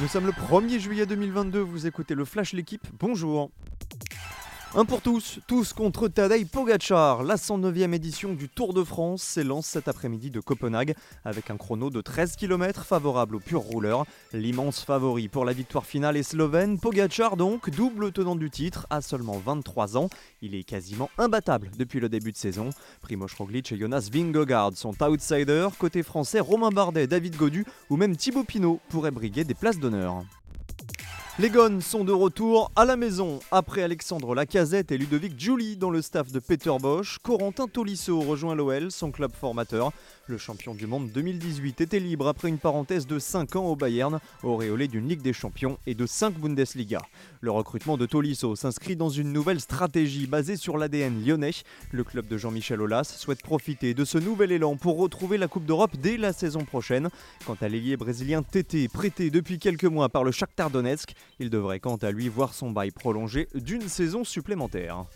Nous sommes le 1er juillet 2022, vous écoutez le Flash L'équipe, bonjour un pour tous, tous contre Tadej Pogacar. La 109e édition du Tour de France s'élance cet après-midi de Copenhague avec un chrono de 13 km favorable au pur rouleur. L'immense favori pour la victoire finale est slovène. Pogacar donc, double tenant du titre, à seulement 23 ans. Il est quasiment imbattable depuis le début de saison. Primoz Roglic et Jonas Vingegaard sont outsiders. Côté français, Romain Bardet, David Godu ou même Thibaut Pinot pourraient briguer des places d'honneur. Les Gones sont de retour à la maison. Après Alexandre Lacazette et Ludovic Giuli dans le staff de Peter Bosch, Corentin Tolisso rejoint l'OL, son club formateur. Le champion du monde 2018 était libre après une parenthèse de 5 ans au Bayern, auréolé d'une Ligue des Champions et de 5 Bundesliga. Le recrutement de Tolisso s'inscrit dans une nouvelle stratégie basée sur l'ADN lyonnais. Le club de Jean-Michel Aulas souhaite profiter de ce nouvel élan pour retrouver la Coupe d'Europe dès la saison prochaine. Quant à l'ailier brésilien Tété, prêté depuis quelques mois par le Shakhtar Donetsk, il devrait quant à lui voir son bail prolongé d'une saison supplémentaire.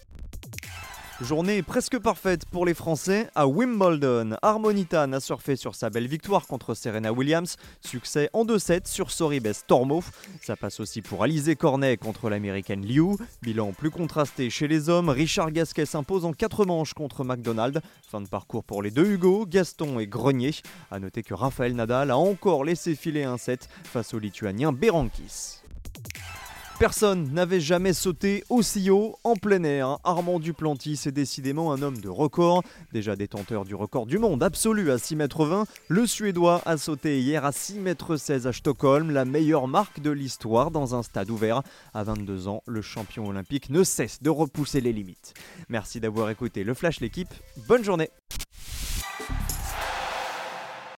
Journée presque parfaite pour les Français à Wimbledon. Harmonitan a surfé sur sa belle victoire contre Serena Williams. Succès en 2-7 sur Soribes Tormo. Ça passe aussi pour Alizé Cornet contre l'américaine Liu. Bilan plus contrasté chez les hommes. Richard Gasquet s'impose en 4 manches contre McDonald. Fin de parcours pour les deux Hugo, Gaston et Grenier. A noter que Raphaël Nadal a encore laissé filer un set face au lituanien Berankis. Personne n'avait jamais sauté aussi haut en plein air. Armand Duplantis est décidément un homme de record. Déjà détenteur du record du monde absolu à 6 mètres 20, le Suédois a sauté hier à 6 mètres 16 à Stockholm, la meilleure marque de l'histoire dans un stade ouvert. À 22 ans, le champion olympique ne cesse de repousser les limites. Merci d'avoir écouté le Flash l'équipe. Bonne journée